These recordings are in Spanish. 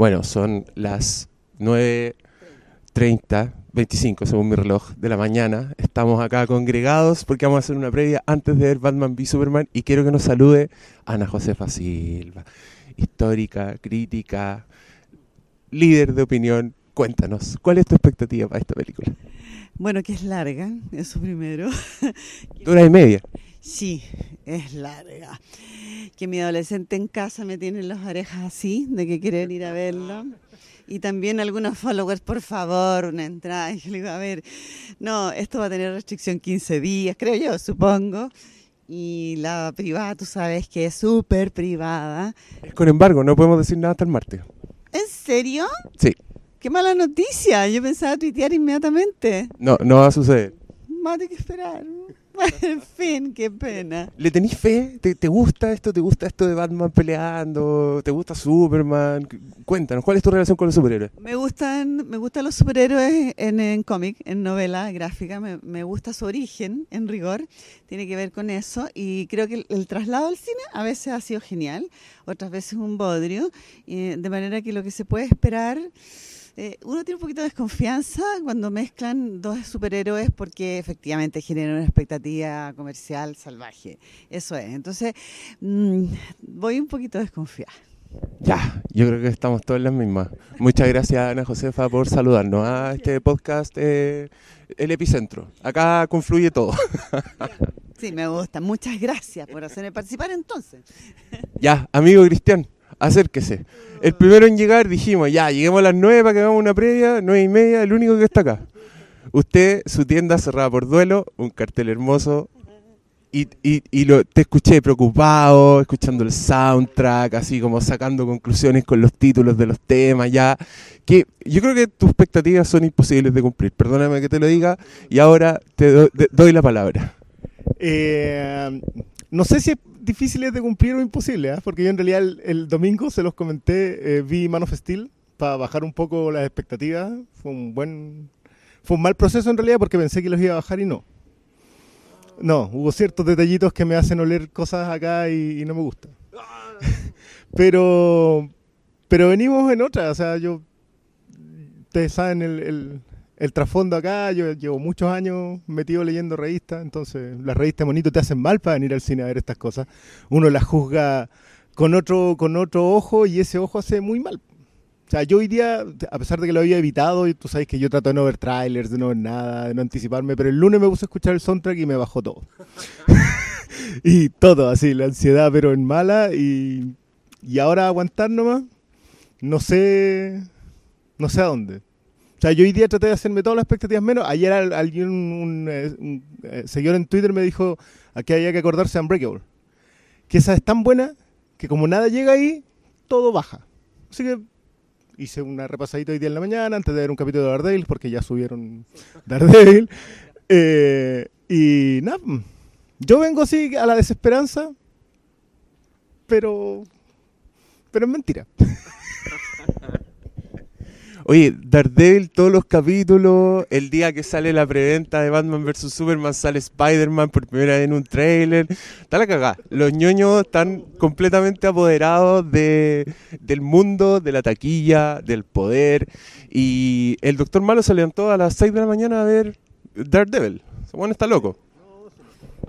Bueno, son las 9.30, 25 según mi reloj, de la mañana. Estamos acá congregados porque vamos a hacer una previa antes de ver Batman v Superman y quiero que nos salude Ana Josefa Silva, histórica, crítica, líder de opinión. Cuéntanos, ¿cuál es tu expectativa para esta película? Bueno, que es larga, eso primero. Dura y media. Sí, es larga. Que mi adolescente en casa me tiene las orejas así, de que quieren ir a verlo. Y también algunos followers, por favor, una entrada. Y yo le digo, a ver, no, esto va a tener restricción 15 días, creo yo, supongo. Y la privada, tú sabes que es súper privada. Es con embargo, no podemos decir nada hasta el martes. ¿En serio? Sí. Qué mala noticia. Yo pensaba tuitear inmediatamente. No, no va a suceder. Más que esperar. en fin, qué pena. ¿Le tenés fe? ¿Te, ¿Te, gusta esto? ¿Te gusta esto de Batman peleando? ¿Te gusta Superman? Cuéntanos, ¿cuál es tu relación con los superhéroes? Me gustan, me gustan los superhéroes en, en cómic, en novela gráfica. Me, me, gusta su origen, en rigor. Tiene que ver con eso. Y creo que el, el traslado al cine a veces ha sido genial, otras veces un bodrio. Eh, de manera que lo que se puede esperar eh, uno tiene un poquito de desconfianza cuando mezclan dos superhéroes porque efectivamente generan una expectativa comercial salvaje. Eso es. Entonces, mmm, voy un poquito desconfiada. Ya, yo creo que estamos todos en las mismas. Muchas gracias, Ana Josefa, por saludarnos a este podcast, eh, El Epicentro. Acá confluye todo. Sí, me gusta. Muchas gracias por hacerme participar entonces. Ya, amigo Cristian, acérquese. El primero en llegar dijimos, ya, lleguemos a las 9 para que hagamos una previa, nueve y media, el único que está acá. Usted, su tienda cerrada por duelo, un cartel hermoso, y, y, y lo, te escuché preocupado, escuchando el soundtrack, así como sacando conclusiones con los títulos de los temas, ya, que yo creo que tus expectativas son imposibles de cumplir, perdóname que te lo diga, y ahora te do, te doy la palabra. Eh, no sé si es difícil de cumplir o imposible, ¿eh? porque yo en realidad el, domingo se los comenté, eh, vi Man of Steel para bajar un poco las expectativas, fue un buen, fue un mal proceso en realidad porque pensé que los iba a bajar y no. No, hubo ciertos detallitos que me hacen oler cosas acá y, no me gusta. pero, pero venimos en otra, o sea, yo, ustedes saben el, el trasfondo acá, yo llevo muchos años metido leyendo revistas, entonces las revistas bonito te hacen mal para venir al cine a ver estas cosas. Uno las juzga con otro, con otro ojo y ese ojo hace muy mal. O sea, yo hoy día, a pesar de que lo había evitado, y tú sabes que yo trato de no ver trailers, de no ver nada, de no anticiparme, pero el lunes me puse a escuchar el soundtrack y me bajó todo. y todo, así, la ansiedad, pero en mala, y, y ahora aguantar nomás, no sé, no sé a dónde. O sea, yo hoy día traté de hacerme todas las expectativas menos. Ayer alguien, un, un, un, un seguidor en Twitter me dijo que había que acordarse de Unbreakable. Que esa es tan buena que como nada llega ahí, todo baja. Así que hice una repasadita hoy día en la mañana antes de ver un capítulo de Daredevil, porque ya subieron Daredevil. Eh, y nada, yo vengo así a la desesperanza, pero, pero es mentira. Oye, Daredevil, todos los capítulos, el día que sale la preventa de Batman vs. Superman, sale Spider-Man por primera vez en un trailer. Está la cagada. Los ñoños están completamente apoderados de, del mundo, de la taquilla, del poder. Y el Doctor Malo se levantó a las 6 de la mañana a ver Daredevil. Bueno, está loco.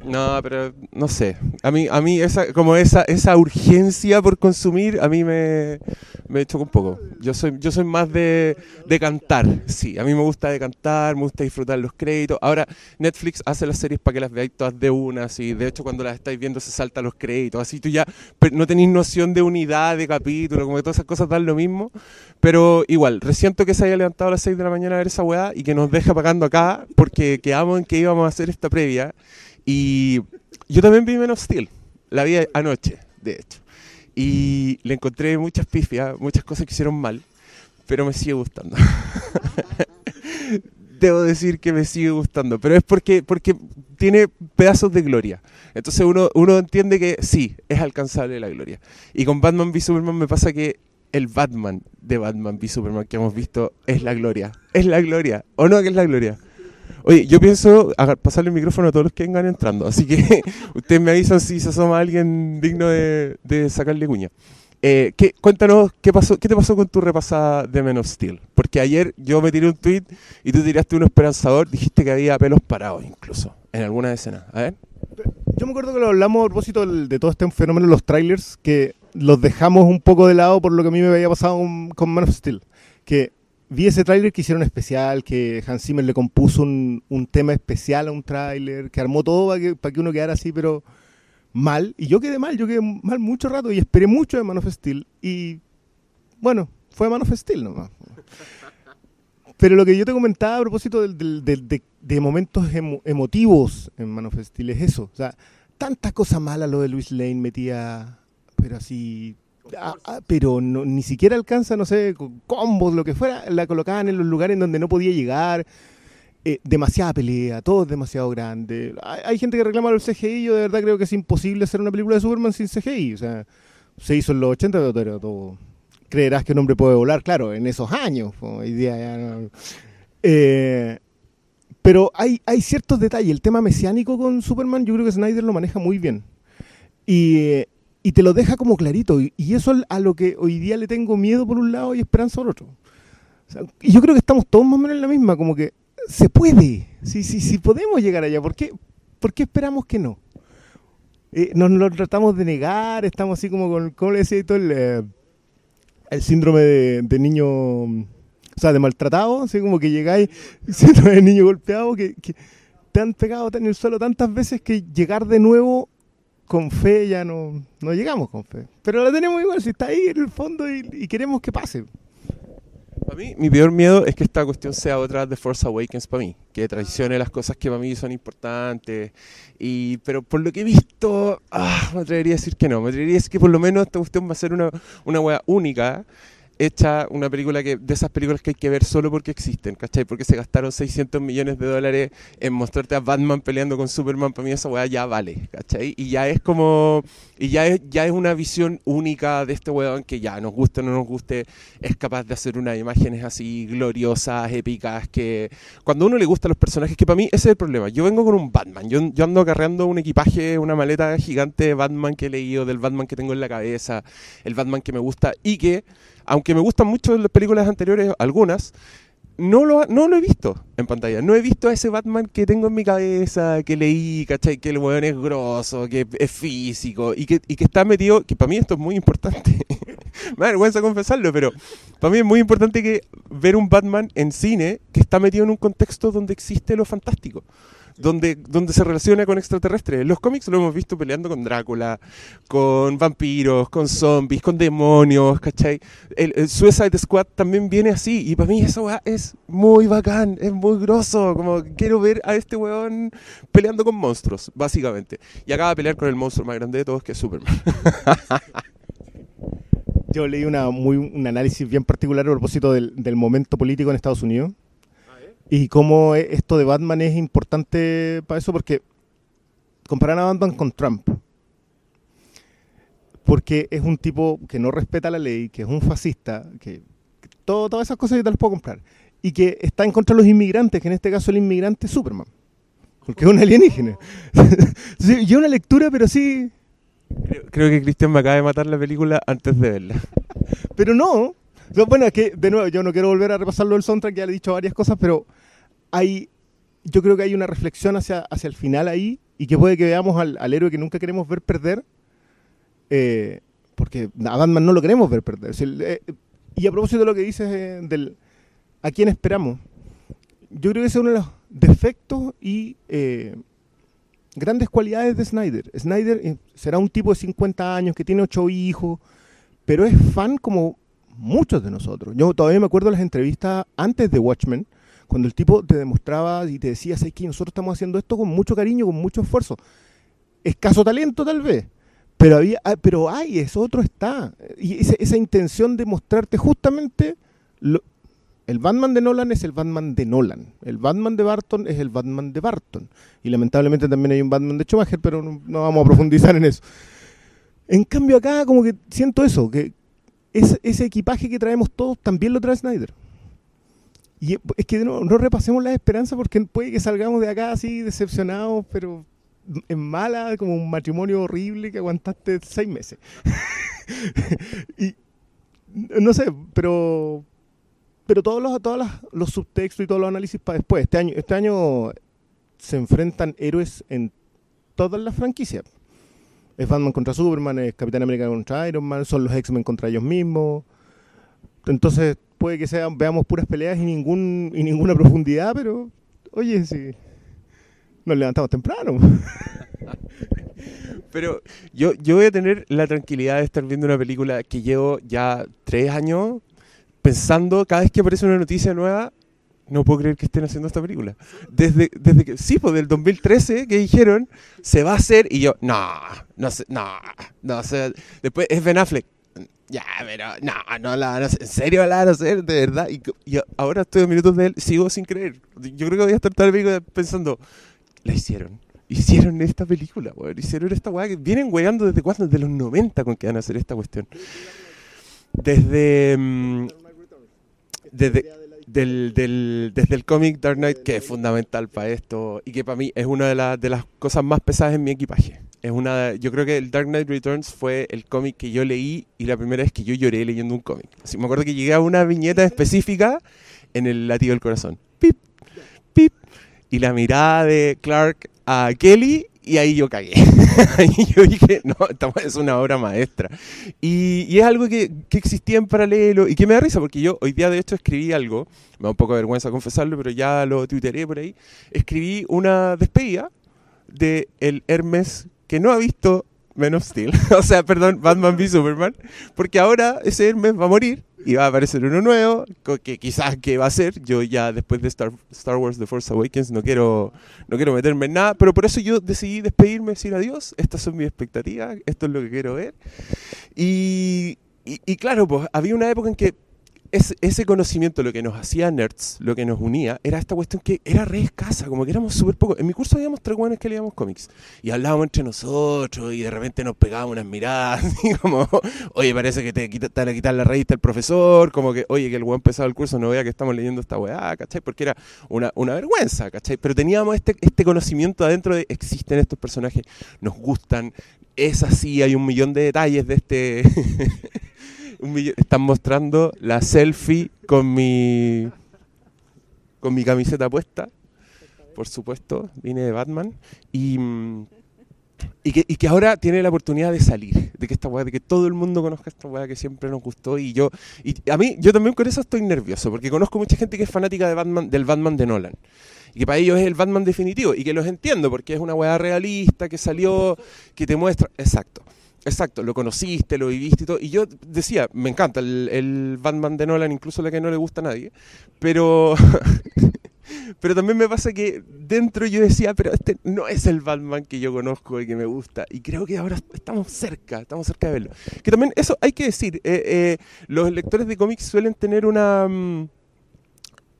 No, pero no sé. A mí, a mí esa, como esa, esa urgencia por consumir, a mí me, me choca un poco. Yo soy, yo soy más de, de cantar, sí. A mí me gusta de cantar, me gusta disfrutar los créditos. Ahora, Netflix hace las series para que las veáis todas de una, así. De hecho, cuando las estáis viendo se saltan los créditos. Así tú ya no tenéis noción de unidad, de capítulo, como que todas esas cosas dan lo mismo. Pero igual, resiento que se haya levantado a las 6 de la mañana a ver esa weá y que nos deja pagando acá porque quedamos en que íbamos a hacer esta previa. Y yo también vi Men of Steel, la vi anoche, de hecho. Y le encontré muchas pifias, muchas cosas que hicieron mal, pero me sigue gustando. Debo decir que me sigue gustando, pero es porque, porque tiene pedazos de gloria. Entonces uno, uno entiende que sí, es alcanzable la gloria. Y con Batman v Superman me pasa que el Batman de Batman v Superman que hemos visto es la gloria. Es la gloria. ¿O no que es la gloria? Oye, yo pienso pasarle el micrófono a todos los que vengan entrando, así que ustedes me avisan si se asoma alguien digno de, de sacarle cuña. Eh, ¿qué, cuéntanos qué pasó, qué te pasó con tu repasada de Men of Steel. Porque ayer yo me tiré un tweet y tú tiraste uno esperanzador, dijiste que había pelos parados incluso en alguna escena. A ver. Yo me acuerdo que lo hablamos a propósito de todo este fenómeno de los trailers, que los dejamos un poco de lado por lo que a mí me había pasado con Man of Steel. Que vi ese tráiler que hicieron especial, que Hans Zimmer le compuso un, un tema especial a un tráiler, que armó todo para que, para que uno quedara así, pero mal. Y yo quedé mal, yo quedé mal mucho rato y esperé mucho de Man of Steel. Y bueno, fue Man of Steel nomás. Pero lo que yo te comentaba a propósito de, momentos emotivos en Man of Steel es eso. O sea, tanta cosa mala lo de Luis Lane metía, pero así ah, ah, pero ni siquiera alcanza, no sé, combos, lo que fuera, la colocaban en los lugares donde no podía llegar. Eh, demasiada pelea, todo es demasiado grande. Hay, gente que reclama el CGI, yo de verdad creo que es imposible hacer una película de Superman sin CGI. O sea, se hizo en los 80, pero. Creerás que un hombre puede volar, claro, en esos años. Eh, pero hay, hay ciertos detalles. El tema mesiánico con Superman, yo creo que Snyder lo maneja muy bien. Y, y te lo deja como clarito. Y, y eso a lo que hoy día le tengo miedo por un lado y esperanza por otro. y yo creo que estamos todos más o menos en la misma, como que se puede, si sí, sí, podemos llegar allá, ¿por qué, ¿por qué esperamos que no? Eh, nos lo tratamos de negar, estamos así como con, ¿cómo le decía todo el, eh, el síndrome de, niño, o sea, de maltratado, así como que llegáis, síndrome de niño golpeado, que, te han pegado en el suelo tantas veces que llegar de nuevo con fe ya no, no llegamos con fe. Pero la tenemos igual, si está ahí en el fondo y queremos que pase. Para mí, mi peor miedo es que esta cuestión sea otra de Force Awakens para mí, que traicione las cosas que para mí son importantes. Y, pero por lo que he visto, ah, me atrevería a decir que no. Me atrevería a decir que por lo menos esta cuestión va a ser una, una wea única hecha una película que de esas películas que hay que ver solo porque existen, ¿cachai? Porque se gastaron 600 millones de dólares en mostrarte a Batman peleando con Superman, para mí esa weá ya vale, ¿cachai? Y ya es como, y ya es, ya es una visión única de este weón que ya nos guste o no nos guste, es capaz de hacer unas imágenes así gloriosas, épicas, que cuando a uno le gustan los personajes, que para mí ese es el problema, yo vengo con un Batman, yo, yo ando acarreando un equipaje, una maleta gigante de Batman que he leído, del Batman que tengo en la cabeza, el Batman que me gusta y que aunque me gustan mucho las películas anteriores, algunas, no lo, no lo he visto en pantalla. No he visto a ese Batman que tengo en mi cabeza, que leí, ¿cachai? Que el weón es grosso, que es físico y que, y que está metido, que para mí esto es muy importante. me da vergüenza confesarlo, pero para mí es muy importante que ver un Batman en cine que está metido en un contexto donde existe lo fantástico donde, donde se relaciona con extraterrestres. Los cómics lo hemos visto peleando con Drácula, con vampiros, con zombies, con demonios, ¿cachai? El, Suicide Squad también viene así, y para mí eso es muy bacán, es muy grosso, como quiero ver a este weón peleando con monstruos, básicamente. Y acaba de pelear con el monstruo más grande de todos, que es Superman. Yo leí muy, un análisis bien particular a propósito del momento político en Estados Unidos y cómo e, esto de Batman es importante para eso, porque comparan a Batman con Trump. Porque es un tipo que no respeta la ley, que es un fascista, que, todas esas cosas yo te las puedo comprar. Y que está en contra de los inmigrantes, que en este caso el inmigrante es Superman. Porque es un alienígena. yo una lectura, pero sí. Creo, que Cristian me acaba de matar la película antes de verla. pero no. Bueno, es que, de nuevo, yo no quiero volver a repasarlo del soundtrack, ya le he dicho varias cosas, pero hay, yo creo que hay una reflexión hacia, hacia el final ahí y que puede que veamos al, héroe que nunca queremos ver perder, eh, porque a Batman no lo queremos ver perder. Eh, y a propósito de lo que dices eh, del a quién esperamos, yo creo que ese es uno de los defectos y grandes cualidades de Snyder. Snyder será un tipo de 50 años que tiene ocho hijos, pero es fan como muchos de nosotros. Yo todavía me acuerdo las entrevistas antes de Watchmen, cuando el tipo te demostraba y te decía, ¿sabes que nosotros estamos haciendo esto con mucho cariño, con mucho esfuerzo? Escaso talento tal vez, pero había, ah, pero hay, eso otro está. Y esa, intención de mostrarte justamente el Batman de Nolan es el Batman de Nolan. El Batman de Barton es el Batman de Barton. Y lamentablemente también hay un Batman de Schumacher, pero no, vamos a profundizar en eso. En cambio acá como que siento eso, que ese equipaje que traemos todos también lo trae Snyder. Y es que no, no repasemos las esperanzas porque puede que salgamos de acá así decepcionados, pero en mala, como un matrimonio horrible que aguantaste seis meses. y no sé, pero pero todos los todos los subtextos y todos los análisis para después. Este año este año se enfrentan héroes en todas las franquicias. Es Batman contra Superman, es Capitán América contra Iron Man, son los X-Men contra ellos mismos. Entonces puede que veamos puras peleas y ningún y ninguna profundidad, pero oye, sí, nos levantamos temprano. Pero yo, yo voy a tener la tranquilidad de estar viendo una película que llevo ya tres años pensando, cada vez que aparece una noticia nueva, no puedo creer que estén haciendo esta película. Desde, desde que, sí, pues del 2013 que dijeron, se va a hacer, y yo, no, no sé, no, no sé. Después es Ben Affleck. Ya, pero no, no la van a hacer. ¿En serio la van a hacer? De verdad. Y, ahora estoy a minutos de él, sigo sin creer. Yo creo que voy a estar tal vez pensando, la hicieron. Hicieron esta película, weón. Hicieron esta weá que vienen weando desde cuándo, desde los 90 con que van a hacer esta cuestión. Desde. Mm, desde del, del, desde el cómic Dark Knight, que es fundamental para esto y que para mí es una de, de las cosas más pesadas en mi equipaje. Es una, yo creo que el Dark Knight Returns fue el cómic que yo leí y la primera vez que yo lloré leyendo un cómic. Así, me acuerdo que llegué a una viñeta específica en el latido del corazón. Pip, pip. Y la mirada de Clark a Kelly y ahí yo cagué. y yo dije, no, es una obra maestra. Y, es algo que, que, existía en paralelo y que me da risa, porque yo hoy día de hecho escribí algo, me da un poco de vergüenza confesarlo, pero ya lo twitteré por ahí. Escribí una despedida de el Hermes que no ha visto Men of Steel, o sea, perdón, Batman v Superman, porque ahora ese Hermes va a morir y va a aparecer uno nuevo, que quizás que va a ser, yo ya después de Star, Star Wars The Force Awakens no quiero, no quiero meterme en nada, pero por eso yo decidí despedirme, decir adiós, estas son mis expectativas, esto es lo que quiero ver. Y, y, y claro, pues había una época en que ese conocimiento, lo que nos hacía nerds, lo que nos unía, era esta cuestión que era re escasa, como que éramos súper pocos. En mi curso habíamos tres guanes que leíamos cómics y hablábamos entre nosotros y de repente nos pegábamos unas miradas como, oye, parece que te, te van a quitar la revista el profesor, como que, oye, que el weón empezado el curso no vea que estamos leyendo esta weá, ¿cachai? Porque era una, una vergüenza, ¿cachai? Pero teníamos este, este conocimiento adentro de existen estos personajes, nos gustan, es así, hay un millón de detalles de este... están mostrando la selfie con mi con mi camiseta puesta, por supuesto, vine de Batman y, y, que, y que ahora tiene la oportunidad de salir, de que esta weá, de que todo el mundo conozca esta weá que siempre nos gustó y yo y a mí yo también con eso estoy nervioso porque conozco mucha gente que es fanática de Batman del Batman de Nolan y que para ellos es el Batman definitivo y que los entiendo porque es una weá realista que salió, que te muestra, exacto. Exacto, lo conociste, lo viviste y todo. Y yo decía, me encanta el, Batman de Nolan, incluso la que no le gusta a nadie. Pero, pero también me pasa que dentro yo decía, pero este no es el Batman que yo conozco y que me gusta. Y creo que ahora estamos cerca, estamos cerca de verlo. Que también eso hay que decir, eh, eh, los lectores de cómics suelen tener una... Mm,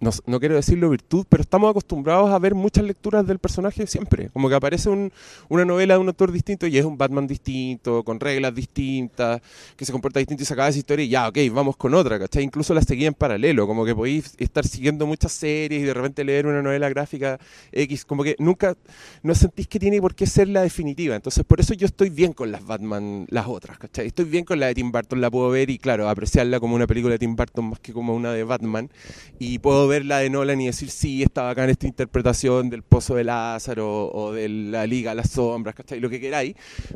no, quiero decirlo virtud, pero estamos acostumbrados a ver muchas lecturas del personaje siempre. Como que aparece una novela de un autor distinto y es un Batman distinto, con reglas distintas, que se comporta distinto y se acaba esa historia y ya, ok, vamos con otra, ¿cachai? Incluso la seguía en paralelo, como que podéis estar siguiendo muchas series y de repente leer una novela gráfica X, como que nunca, no sentís que tiene por qué ser la definitiva. Entonces, por eso yo estoy bien con las Batman, las otras, ¿cachai? Estoy bien con la de Tim Burton, la puedo ver y, claro, apreciarla como una película de Tim Burton más que como una de Batman. Y puedo ver la de Nolan y decir, sí, estaba acá en esta interpretación del Pozo de Lázaro o de la Liga las Sombras, ¿cachai? Lo que queráis,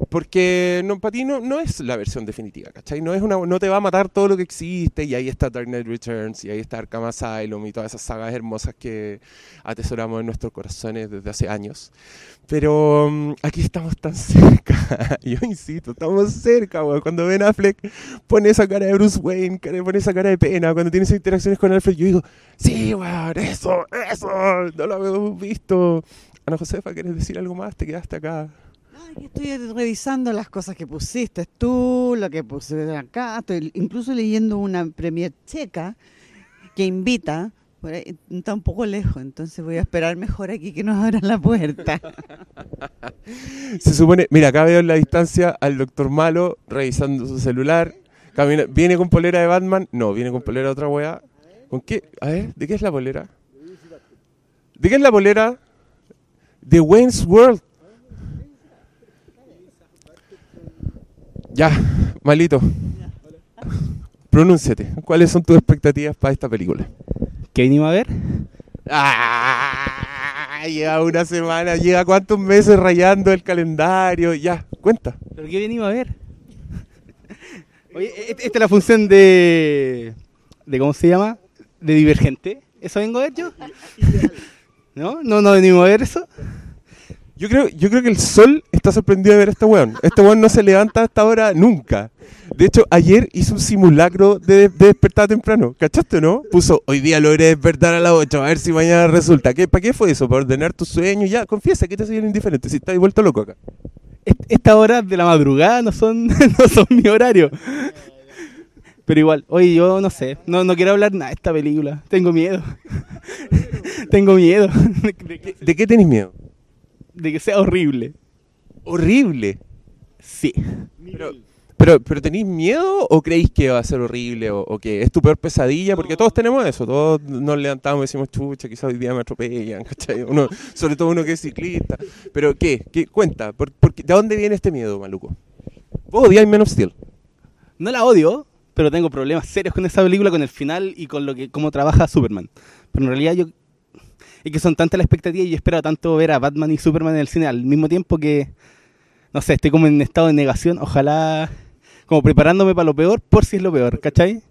porque no, para ti no, es la versión definitiva, ¿cachai? No, es una, no te va a matar todo lo que existe y ahí está Dark Knight Returns y ahí está Arkham Asylum y todas esas sagas hermosas que atesoramos en nuestros corazones desde hace años. Pero mm, aquí estamos tan cerca, yo insisto, estamos cerca, Cuando Ben Affleck pone esa cara de Bruce Wayne, pone esa cara de pena, cuando tiene esas interacciones con Alfred, yo digo, sí, weón, eso, eso, no lo habíamos visto. Ana Josefa, ¿quieres decir algo más? Te quedaste acá. estoy revisando las cosas que pusiste tú, lo que puse acá, estoy incluso leyendo una premier checa que invita está un poco lejos, entonces voy a esperar mejor aquí que nos abran la puerta. Se supone, mira, acá veo en la distancia al doctor Malo revisando su celular. ¿Viene con polera de Batman? No, viene con polera de otra weá. ¿Con qué? A ver, ¿de qué es la bolera? ¿De qué es la bolera? De Wayne's World. Ya, malito. Pronúnciate. ¿Cuáles son tus expectativas para esta película? ¿Qué venimos a ver? ¡Ah! Lleva una semana, llega, cuántos meses rayando el calendario. Ya, cuenta. ¿Pero qué venimos a ver? Oye, e-, e-, esta es la función de. ¿De cómo se llama? De Divergente. ¿Eso vengo a ver yo? ¿No? ¿No, no venimos a ver eso? Yo creo, yo creo que el sol está sorprendido de ver a este weón. Este weón no se levanta hasta ahora nunca. De hecho, ayer hizo un simulacro de, de despertar temprano. ¿Cachaste, no? Puso, hoy día logré despertar a las 8, a ver si mañana resulta. ¿Qué, ¿Para qué fue eso? ¿Para ordenar tu sueño? Ya, confiesa que te soy indiferente. Si estás vuelto loco acá. Est- Estas horas de la madrugada no son, no son mi horario. Pero igual, oye, yo no sé, no, no quiero hablar nada de esta película. Tengo miedo. Tengo miedo de, que, ¿De qué tenés miedo? de que sea horrible. Horrible. Sí. Pero, pero, pero ¿tenéis miedo o creéis que va a ser horrible o, o que es tu peor pesadilla? Porque todos tenemos eso, todos nos levantamos y decimos, chucha, quizás hoy día me atropellan, ¿cachai? Uno, sobre todo uno que es ciclista. Pero ¿qué? ¿Qué? Cuenta, ¿por, por qué- ¿de dónde viene este miedo, Maluco? Vos odiáis Man of Steel. No la odio, pero tengo problemas serios con esa película, con el final y con lo que cómo trabaja Superman. Pero en realidad yo es que son tantas las expectativas y espero tanto ver a Batman y Superman en el cine al mismo tiempo que no sé, estoy como en estado de negación, ojalá como preparándome para lo peor por si es lo peor, ¿cachai?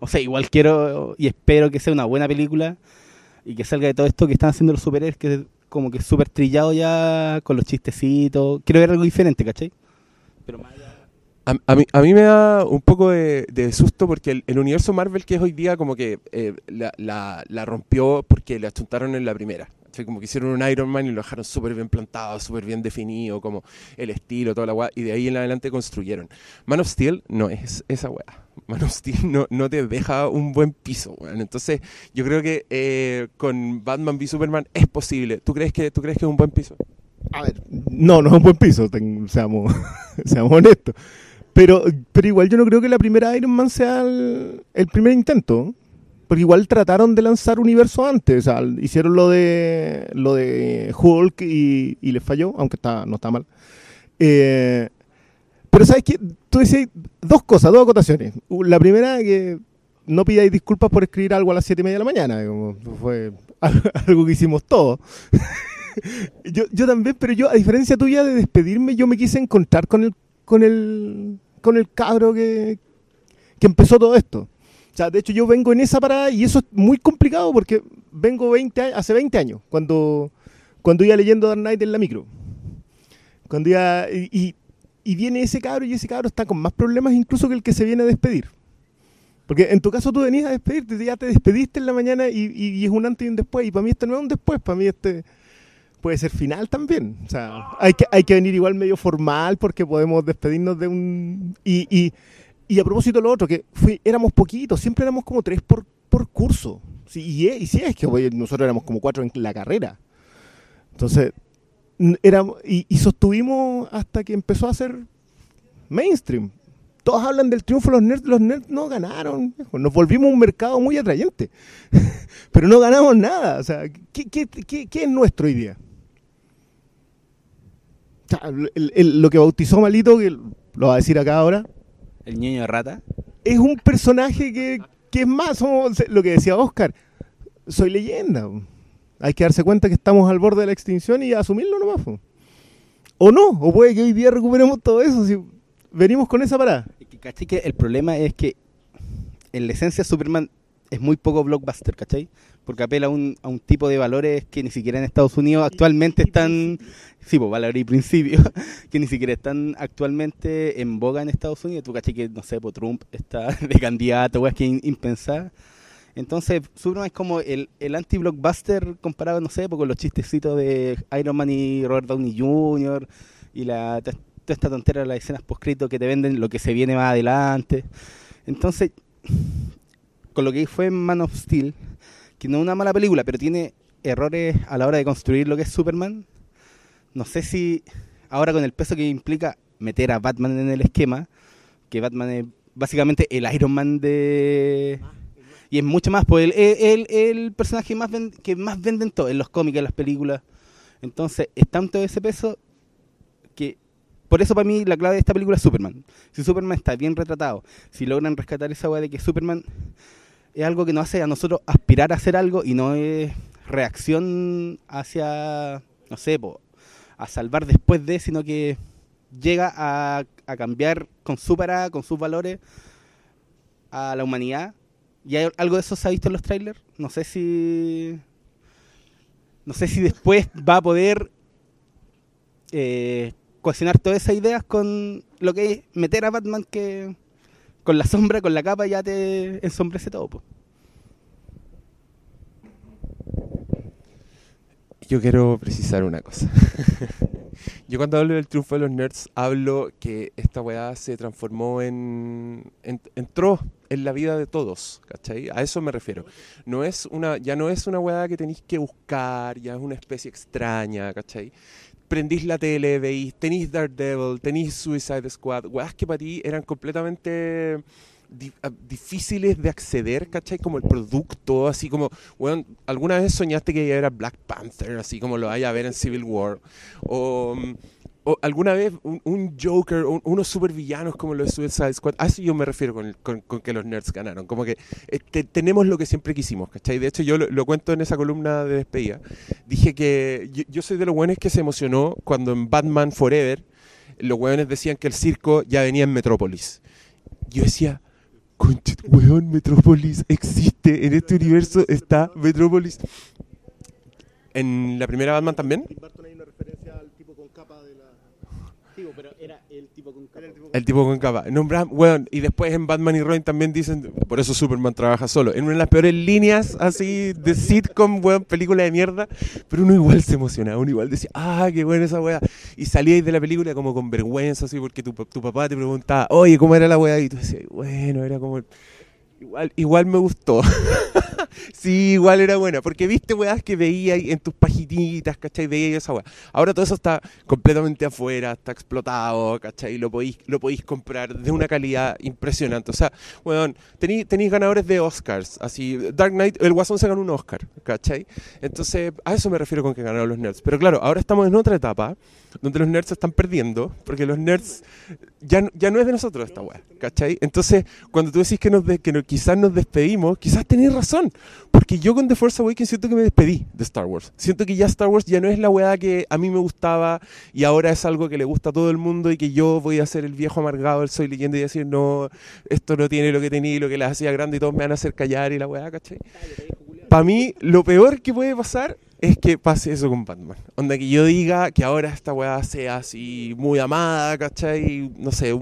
O sea, igual quiero y espero que sea una buena película y que salga de todo esto que están haciendo los superhéroes que es como que súper trillado ya con los chistecitos. Quiero ver algo diferente, ¿cachai? Pero más A, a mí, a mí me da un poco de, susto porque el, universo Marvel que es hoy día como que eh, la, rompió porque le achuntaron en la primera. Como que hicieron un Iron Man y lo dejaron súper bien plantado, súper bien definido, como el estilo, toda la weá, y de ahí en adelante construyeron. Man of Steel no es esa weá. Man of Steel no, te deja un buen piso, weón. Entonces, yo creo que eh, con Batman v Superman es posible. ¿Tú crees que, tú crees que es un buen piso? A ver, no, no es un buen piso, seamos, seamos honestos. Pero, pero igual yo no creo que la primera Iron Man sea el, primer intento. Porque igual trataron de lanzar universo antes. O sea, hicieron lo de lo de Hulk y, y les falló, aunque está, no está mal. Eh, pero sabes que tú decías dos cosas, dos acotaciones. La primera, que no pidáis disculpas por escribir algo a las siete y media de la mañana. Como fue algo que hicimos todos. Yo, yo también, pero yo, a diferencia tuya de despedirme, yo me quise encontrar con el, con el, con el cabro que, que empezó todo esto. O sea, de hecho yo vengo en esa parada y eso es muy complicado porque vengo 20 a- hace 20 años, cuando, cuando iba leyendo Dark Knight en la micro. Cuando iba, y, y- viene ese cabro y ese cabro está con más problemas incluso que el que se viene a despedir. Porque en tu caso tú venías a despedirte, ya te despediste en la mañana y- y es un antes y un después. Y para mí este no es un después, para mí este puede ser final también. O sea, hay que, hay que venir igual medio formal porque podemos despedirnos de un... Y, y, y a propósito lo otro, que fui, éramos poquitos, siempre éramos como tres por, por curso. Sí, y, y sí es que nosotros éramos como cuatro en la carrera. Entonces, éramos, y, sostuvimos hasta que empezó a ser mainstream. Todos hablan del triunfo los nerds, los nerds no ganaron. Nos volvimos un mercado muy atrayente. Pero no ganamos nada. O sea, ¿qué, qué, qué- qué es nuestro hoy día? El- el- lo que bautizó Malito, que lo va a decir acá ahora, El ñoño de rata. es un personaje que, que es más, somos- lo que decía Oscar, soy leyenda. Hay que darse cuenta que estamos al borde de la extinción y asumirlo nomás. po. O no, o puede que hoy día recuperemos todo eso si venimos con esa parada. El problema es que en la esencia Superman es muy poco blockbuster, ¿cachai? Porque apela a un, a un tipo de valores que ni siquiera en Estados Unidos actualmente están... Sí, pues valores y principios, que ni siquiera están actualmente en boga en Estados Unidos. Tú, ¿cachai? Que, no sé, pues Trump está de candidato, weas que impensada. Entonces, Superman es como el, el anti-blockbuster comparado, no sé, con los chistecitos de Iron Man y Robert Downey Jr. y la, toda esta tontera de las escenas poscrito que te venden lo que se viene más adelante. Entonces, con lo que fue Man of Steel, que no es una mala película, pero tiene errores a la hora de construir lo que es Superman, no sé si ahora con el peso que implica meter a Batman en el esquema, que Batman es básicamente el Iron Man de... Y es mucho más, pues el, el, personaje más que más venden todo, en los cómics, en las películas. Entonces, es tanto ese peso que por eso para mí la clave de esta película es Superman. Si Superman está bien retratado, si logran rescatar esa weá de que Superman es algo que nos hace a nosotros aspirar a hacer algo y no es reacción hacia, no sé, a salvar después de, sino que llega a, a cambiar con su parada, con sus valores a la humanidad. ¿Y hay algo de eso se ha visto en los trailers? No sé si. No sé si después va a poder eh, cohesionar todas esas ideas con lo que es meter a Batman que con la sombra, con la capa ya te ensombrece todo. po. Yo quiero precisar una cosa. Yo cuando hablo del triunfo de los nerds hablo que esta weá se transformó en, en- entró en la vida de todos, ¿cachai? A eso me refiero. No es una, ya no es una weá que tenéis que buscar, ya es una especie extraña, ¿cachai? Prendís la tele, veís, tenéis Daredevil, tenéis Suicide Squad, weás que para ti eran completamente di- a- difíciles de acceder, ¿cachai? Como el producto, así como, weón, ¿alguna vez soñaste que era Black Panther, así como lo vaya a ver en Civil War? O, mm, o alguna vez un, un Joker, un- unos supervillanos como los de Suicide Squad, a eso yo me refiero con, con- con que los nerds ganaron, como que eh, te- tenemos lo que siempre quisimos, ¿cachai? De hecho yo lo, lo cuento en esa columna de despedida, dije que yo, yo soy de los buenos que se emocionó cuando en Batman Forever los weones decían que el circo ya venía en Metrópolis. Yo decía, Concha, weón, Metrópolis existe. En este universo está Metrópolis. En la primera Batman también. Barton hay una referencia al tipo con capa de la. Pero era el tipo con capa. El tipo con capa. Nombran, weón, y después en Batman y Robin también dicen, por eso Superman trabaja solo. En una de las peores líneas así de sitcom, weón, película de mierda. Pero uno igual se emocionaba, uno igual decía, ah, qué buena esa weá. Y salíais de la película como con vergüenza, así, porque tu, tu papá te preguntaba, oye, ¿cómo era la weá? Y tú decías, bueno, era como... Igual, igual me gustó. sí, igual era buena. Porque viste weas que veía en tus paginitas, ¿cachai? Veía esa wea. Ahora todo eso está completamente afuera, está explotado, ¿cachai? Lo podéis, lo podéis comprar de una calidad impresionante. O sea, weón, tenéis tenéis ganadores de Oscars. Así, Dark Knight, el Guasón se ganó un Oscar, ¿cachai? Entonces, a eso me refiero con que ganaron los nerds. Pero claro, ahora estamos en otra etapa donde los nerds están perdiendo, porque los nerds ya, ya no es de nosotros esta weá, ¿cachai? Entonces, cuando tú decís que, nos que quizás nos despedimos, quizás tenés razón, porque yo con The Force Awakens siento que me despedí de Star Wars. Siento que ya Star Wars ya no es la weá que a mí me gustaba y ahora es algo que le gusta a todo el mundo y que yo voy a ser el viejo amargado del Soy Leyenda y decir, no, esto no tiene lo que tenía y lo que las hacía grande y todos me van a hacer callar y la weá, ¿cachai? Para mí, lo peor que puede pasar es que pase eso con Batman. Onda que yo diga que ahora esta weá sea así muy amada, ¿cachai? No sé,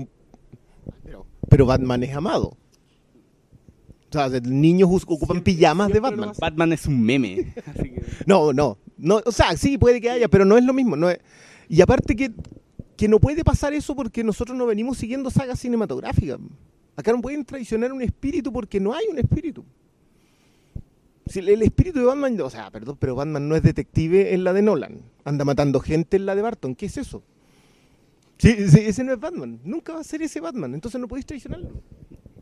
pero Batman es amado. O sea, niños ocupan Siempre- pijamas de Batman. Batman es un meme. Así que- No, no, no. O sea, sí, puede que haya, pero no es lo mismo. No es- y aparte que, que no puede pasar eso porque nosotros no venimos siguiendo sagas cinematográficas. Acá no pueden traicionar un espíritu porque no hay un espíritu. Si el, el espíritu de Batman, o sea, perdón, pero Batman no es detective en la de Nolan. Anda matando gente en la de Barton. ¿Qué es eso? Sí, sí, ese no es Batman. Nunca va a ser ese Batman. Entonces no podéis traicionarlo.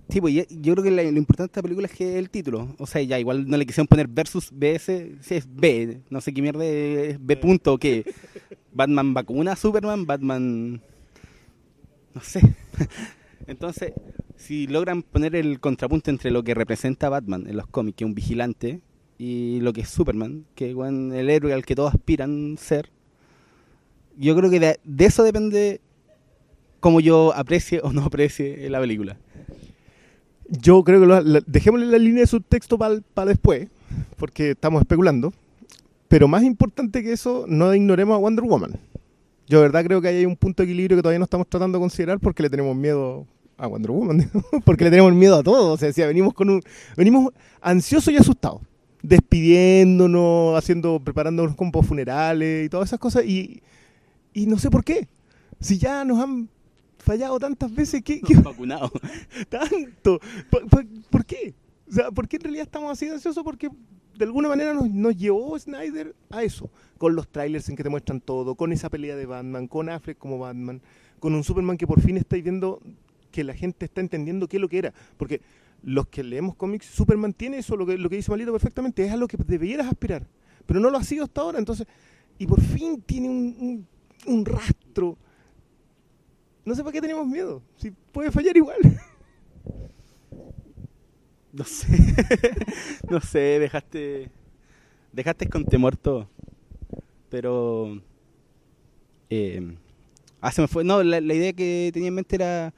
Sí, pues yo creo que la- lo importante de esta película es que el título. O sea, ya igual no le quisieron poner versus BS, si es B, no sé qué mierda es B punto o qué. Batman vacuna a Superman, Batman. No sé. Entonces, si logran poner el contrapunto entre lo que representa Batman en los cómics, que es un vigilante, y lo que es Superman, que es weón, el héroe al que todos aspiran ser, yo creo que de, de eso depende cómo yo aprecie o no aprecie la película. Yo creo que lo- la- dejémosle la línea de subtexto para después, porque estamos especulando. Pero más importante que eso, no ignoremos a Wonder Woman. Yo de verdad creo que hay un punto de equilibrio que todavía no estamos tratando de considerar porque le tenemos miedo a Wonder Woman, porque le tenemos miedo a todo. O sea, si venimos con un, venimos ansiosos y asustados, despidiéndonos, haciendo, preparándonos para funerales y todas esas cosas. Y, y no sé por qué. Si ya nos han fallado tantas veces, ¿qué, qué, Vacunado. tanto. ¿Por, por- por qué? O sea, ¿por qué en realidad estamos así de ansiosos? Porque de alguna manera nos, nos llevó Snyder a eso. Con los trailers en que te muestran todo, con esa pelea de Batman, con Affleck como Batman, con un Superman que por fin estáis viendo que la gente está entendiendo qué es lo que era. Porque los que leemos cómics, Superman tiene eso, lo que, lo que dice Malito perfectamente, es a lo que deberías aspirar. Pero no lo ha sido hasta ahora, entonces. Y por fin tiene un, un- un rastro No sé para qué tenemos miedo. Si puede fallar igual. No sé. no sé, dejaste. Dejaste con temor todo. Pero. Eh, ah, me fue. No, la, idea que tenía en mente era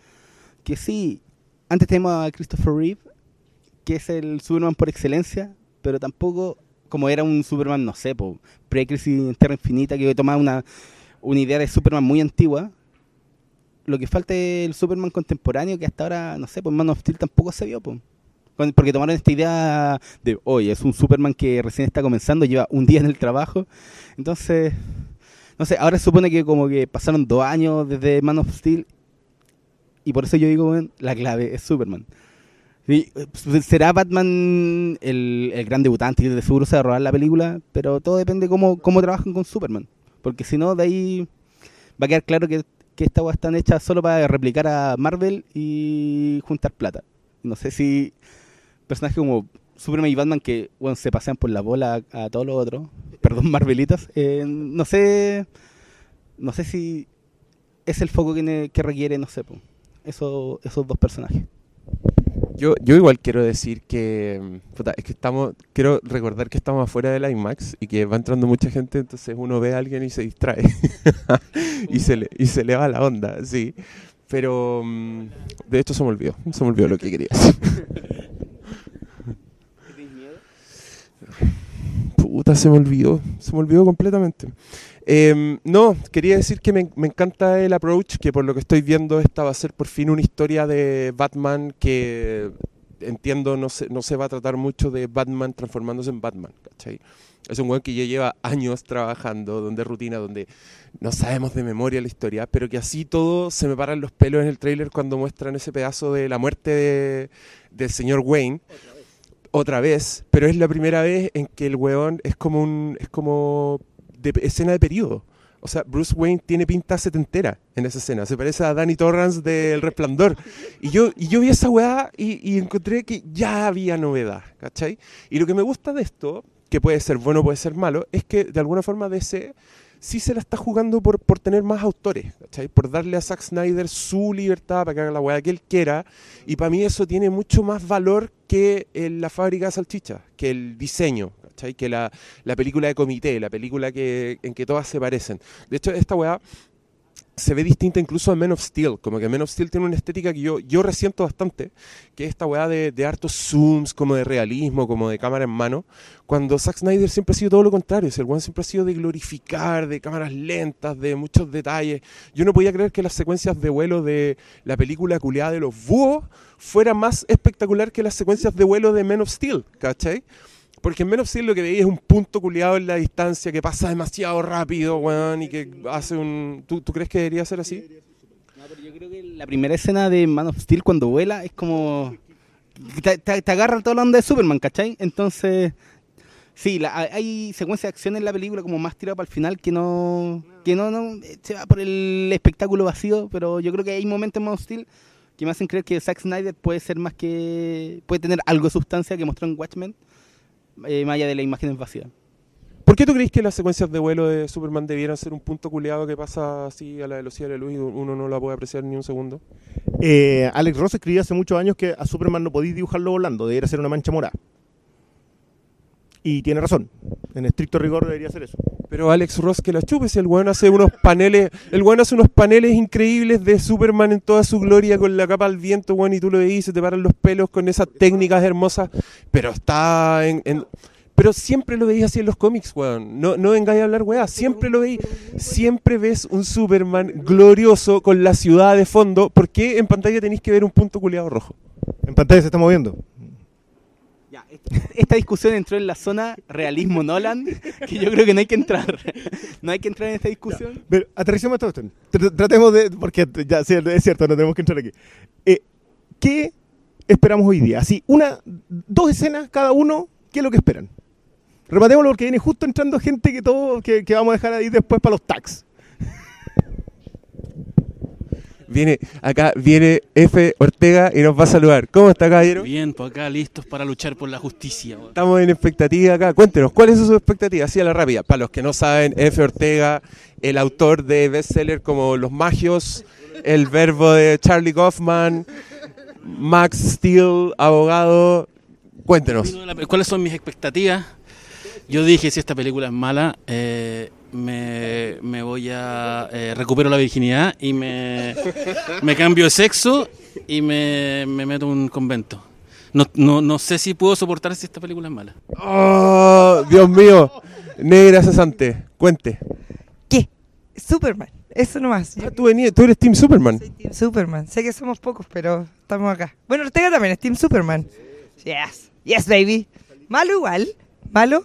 que sí. Antes tenemos a Christopher Reeve, que es el Superman por excelencia, pero tampoco como era un Superman, no sé, pre-crisis en Tierra Infinita, que tomaba una, una idea de Superman muy antigua. Lo que falta es el Superman contemporáneo, que hasta ahora, no sé, pues Man of Steel tampoco se vio. Con- porque tomaron esta idea de, oye, es un Superman que recién está comenzando, lleva un día en el trabajo. Entonces, no sé, ahora se supone que como que pasaron dos años desde Man of Steel, y por eso yo digo, weón, la clave es Superman. Será Batman el, el gran debutante y de seguro se va a robar la película, pero todo depende cómo, cómo trabajan con Superman. Porque si no, de ahí va a quedar claro que, que estas weas están hechas solo para replicar a Marvel y juntar plata. No sé si personajes como Superman y Batman que bueno, se pasean por la bola a, todos los otros, perdón, Marvelitas, eh, no sé no sé si es el foco que, requiere, no sé, po, eso- esos dos personajes. Yo, yo igual quiero decir que, mm, puta, es que estamos, quiero recordar que estamos afuera del IMAX y que va entrando mucha gente, entonces uno ve a alguien y se distrae y, se le, y se le va la onda, sí. Pero mm, de hecho se me olvidó, se me olvidó lo que quería decir. Puta, se me olvidó, se me olvidó completamente. Em, no, quería decir que me, me encanta el approach, que por lo que estoy viendo esta va a ser por fin una historia de Batman que entiendo no se, no se va a tratar mucho de Batman transformándose en Batman, ¿cachai? Es un weón que ya lleva años trabajando, donde rutina, donde no sabemos de memoria la historia, pero que así todo se me paran los pelos en el tráiler cuando muestran ese pedazo de la muerte de- del señor Wayne otra vez, pero es la primera vez en que el weón es como un es como de escena de periodo. O sea, Bruce Wayne tiene pinta setentera en esa escena. Se parece a Danny Torrance del Resplandor. Y yo, y yo vi esa weá y, y encontré que ya había novedad, ¿cachai? Y lo que me gusta de esto, que puede ser bueno, puede ser malo, es que de alguna forma DC sí se la está jugando por, por tener más autores, ¿cachai? Por darle a Zack Snyder su libertad para que haga la weá que él quiera. Y para mí eso tiene mucho más valor que el- la fábrica de salchichas, que el diseño, ¿cachai? Que la, la película de comité, la película que, en que todas se parecen. De hecho, esta weá se ve distinta incluso a Men of Steel, como que Men of Steel tiene una estética que yo, yo resiento bastante, que es esta weá de, de hartos zooms, como de realismo, como de cámara en mano, cuando Zack Snyder siempre ha sido todo lo contrario, o el weón siempre ha sido de glorificar, de cámaras lentas, de muchos detalles. Yo no podía creer que las secuencias de vuelo de la película culiada de los búhos fuera más espectacular que las secuencias de vuelo de Men of Steel, ¿cachai? Porque en Men of Steel lo que veía es un punto culiado en la distancia que pasa demasiado rápido, weón, y que hace un... ¿Tú, crees que debería ser así? No, pero yo creo que la primera escena de Man of Steel cuando vuela es como... Te agarra toda la onda de Superman, ¿cachai? Entonces, sí, la- hay secuencias de acción en la película como más tirada para el final que no... Que no, no eh, se va por el espectáculo vacío, pero yo creo que hay momentos en Man of Steel que me hacen creer que Zack Snyder puede ser más que... Puede tener algo de sustancia que mostró en Watchmen, eh, más allá de la imagen vacía. ¿Por qué tú crees que las secuencias de vuelo de Superman debieran ser un punto culiado que pasa así a la velocidad de la luz y uno no la puede apreciar ni un segundo? Eh, Alex Ross escribió hace muchos años que a Superman no podéis dibujarlo volando, debería ser una mancha morada. Y tiene razón. En estricto rigor debería ser eso. Pero Alex Ross que la chupe, si el weón hace unos paneles, el weón hace unos paneles increíbles de Superman en toda su gloria con la capa al viento, weón, y tú lo veis y se te paran los pelos con esas técnicas hermosas, pero está en, en- pero siempre lo veis así en los cómics, weón. No, no vengáis a hablar, weá. Siempre lo veis. Siempre ves un Superman glorioso con la ciudad de fondo. ¿Por qué en pantalla tenéis que ver un punto culiado rojo? En pantalla se está moviendo. Ya, esta, esta discusión entró en la zona realismo Nolan, que yo creo que no hay que entrar. No hay que entrar en esta discusión. Pero aterricemos cuestión. Tr- Tratemos de. Porque ya sí, es cierto, no tenemos que entrar aquí. Eh, ¿Qué esperamos hoy día? Así, una, dos escenas cada uno, ¿qué es lo que esperan? Rematémoslo porque viene justo entrando gente que todo que, que vamos a dejar ahí después para los tags. Viene, acá viene F. Ortega y nos va a saludar. ¿Cómo está, caballero? Bien, pues acá listos para luchar por la justicia. Estamos en expectativa acá. Cuéntenos, ¿cuál es su expectativa? Así a la rápida. Para los que no saben, F. Ortega, el autor de bestsellers como Los Magios, El Verbo de Charlie Kaufman, Max Steel, abogado. Cuéntenos. ¿Cuáles son mis expectativas? Yo dije, si esta película es mala, eh, me, me voy a... eh, recupero la virginidad y me, me cambio de sexo y me, me meto en un convento. No, no, no sé si puedo soportar si esta película es mala. Oh, Dios mío. Negra cesante, cuente. ¿Qué? Superman. Eso nomás. Ah, tú, venías- tú eres Team Superman. soy Team Superman. Sé que somos pocos, pero estamos acá. Bueno, Ortega también es Team Superman. Yes. Yes, baby. Malo igual. Malo.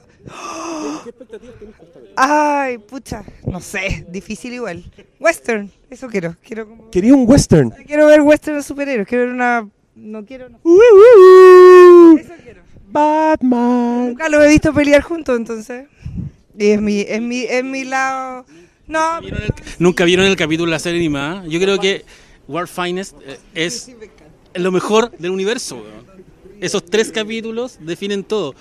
Ay, pucha. No sé. Difícil igual. Western. Eso quiero. Quiero como... Quería un western. Quiero ver western de superhéroes. Quiero ver una... No quiero... no. Uh, uh, uh. Eso quiero. Batman. Nunca los he visto pelear juntos, entonces. Y es mi, es mi, es mi lado... No, ¿Vieron el- ¿Nunca vieron el capítulo de la serie animada? Yo creo que War Finest eh, es lo mejor del universo. weón. Esos tres capítulos definen todo.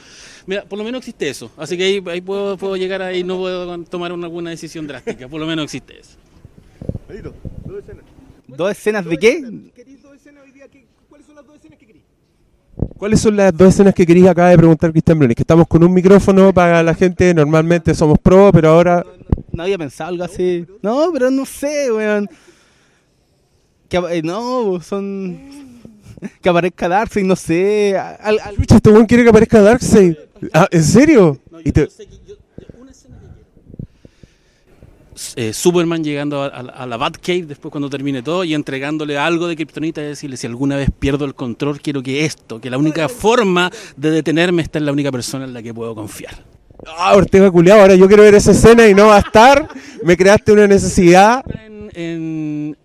Mira, por lo menos existe eso. Así que ahí, ahí puedo, puedo llegar ahí, no puedo tomar una, alguna decisión drástica. Por lo menos existe eso. ¿Dos escenas de qué? ¿Cuáles son las dos escenas que querías acá de preguntar Cristian Briones? Que estamos con un micrófono para la gente, normalmente somos pro, pero ahora No había pensado algo así. No, pero no sé, weón. Que, eh, no, son... Que aparezca Darkseid, no sé. al- al- Chucha, este weón quiere que aparezca Darkseid. Ah, ¿En serio? Y te- Eh, Superman llegando a, a- a la Batcave después cuando termine todo y entregándole algo de Kryptonita y decirle si alguna vez pierdo el control quiero que esto, que la única forma de detenerme esta es la única persona en la que puedo confiar. Ah, Ortega culiao, ahora yo quiero ver esa escena y no va a estar. Me creaste una necesidad. En,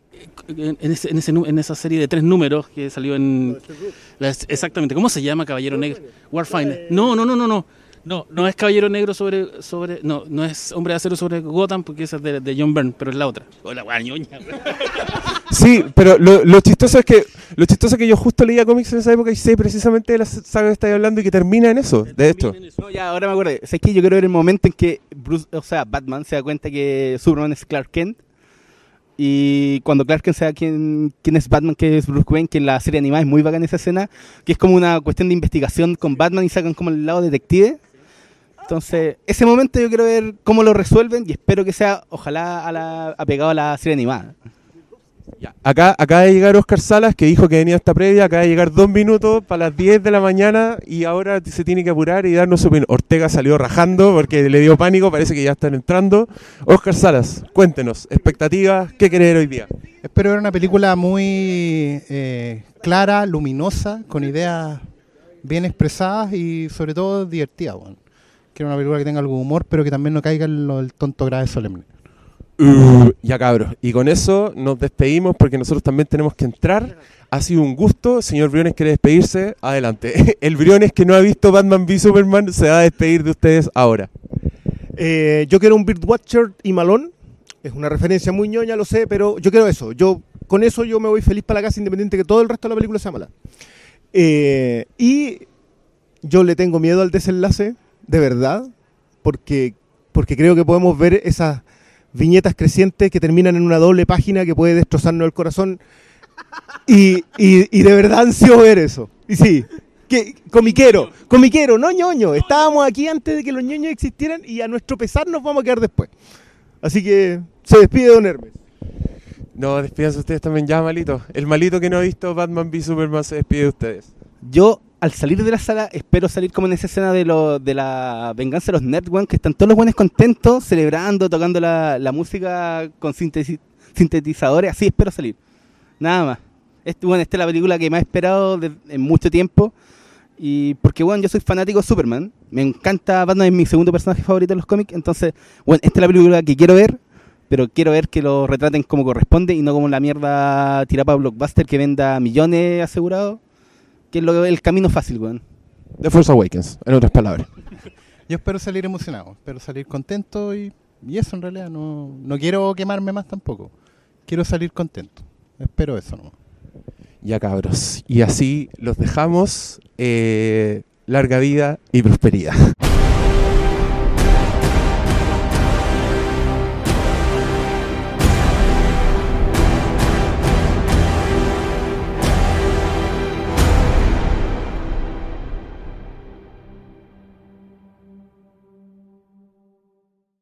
en, ese- en ese nu- en esa serie de tres números que salió en... exactamente, ¿cómo se llama Caballero Negro? Warfinder. No, no, no, no, no. No, no es Caballero Negro sobre... sobre no, no es Hombre de Acero sobre Gotham porque esa es de, de John Byrne, pero es la otra. Hola, guañoña. Sí, pero lo, lo chistoso es que lo chistoso es que yo justo leía cómics en esa época y sé precisamente de la saga que estáis hablando y que termina en eso, de hecho. No, ya, ahora me acuerdo. Es que yo quiero ver el momento en que Bruce, o sea, Batman se da cuenta que Superman es Clark Kent. Y cuando Clark Kent se da quién, quién es Batman, que es Bruce Wayne, que en la serie animada es muy bacana esa escena, que es como una cuestión de investigación con Batman y sacan como el lado detective. Entonces, ese momento yo quiero ver cómo lo resuelven y espero que sea, ojalá, a la, apegado a la serie animada. Acá acaba de llegar Oscar Salas, que dijo que venía esta previa, acaba de llegar dos minutos para las 10 de la mañana y ahora se tiene que apurar y darnos su opinión. Ortega salió rajando porque le dio pánico, parece que ya están entrando. Oscar Salas, cuéntenos, expectativas, ¿qué querés ver hoy día? Espero ver una película muy eh, clara, luminosa, con ideas bien expresadas y sobre todo divertida. weón. Quiero una película que tenga algún humor, pero que también no caiga en lo del tonto grave solemne. Uh, ya cabros, y con eso nos despedimos porque nosotros también tenemos que entrar. Ha sido un gusto, señor Briones quiere despedirse, adelante. El Briones que no ha visto Batman v Superman se va a despedir de ustedes ahora. Eh, yo quiero un Birdwatcher y Malón. Es una referencia muy ñoña, lo sé, pero yo quiero eso. Yo Con eso yo me voy feliz para la casa, independiente que todo el resto de la película sea mala. Eh, y yo le tengo miedo al desenlace, de verdad, porque, porque creo que podemos ver esas viñetas crecientes que terminan en una doble página que puede destrozarnos el corazón. Y, y, y de verdad ansio ver eso. Y sí, que, comiquero, comiquero, no ñoño. Estábamos aquí antes de que los ñoños existieran y a nuestro pesar nos vamos a quedar después. Así que se despide Don Hermes. No, despídanse ustedes también ya, malito. El malito que no ha visto Batman v Superman se despide de ustedes. Yo, al salir de la sala, espero salir como en esa escena de, de la venganza de los nerds, weón, que están todos los buenos contentos, celebrando, tocando la, música con sintetizadores. Así espero salir. Nada más. Este, bueno, esta es la película que me ha esperado en mucho tiempo. Y porque, bueno, yo soy fanático de Superman. Me encanta Batman, es mi segundo personaje favorito de los cómics. Entonces, bueno, esta es la película que quiero ver. Pero quiero ver que lo retraten como corresponde y no como la mierda tirada para Blockbuster que venda millones asegurados. Que es lo, el camino fácil, weón. The Force Awakens, en otras palabras. Yo espero salir emocionado, espero salir contento y, y eso en realidad no, no quiero quemarme más tampoco. Quiero salir contento. Espero eso, ¿no? Ya cabros. Y así los dejamos. Eh, larga vida y prosperidad.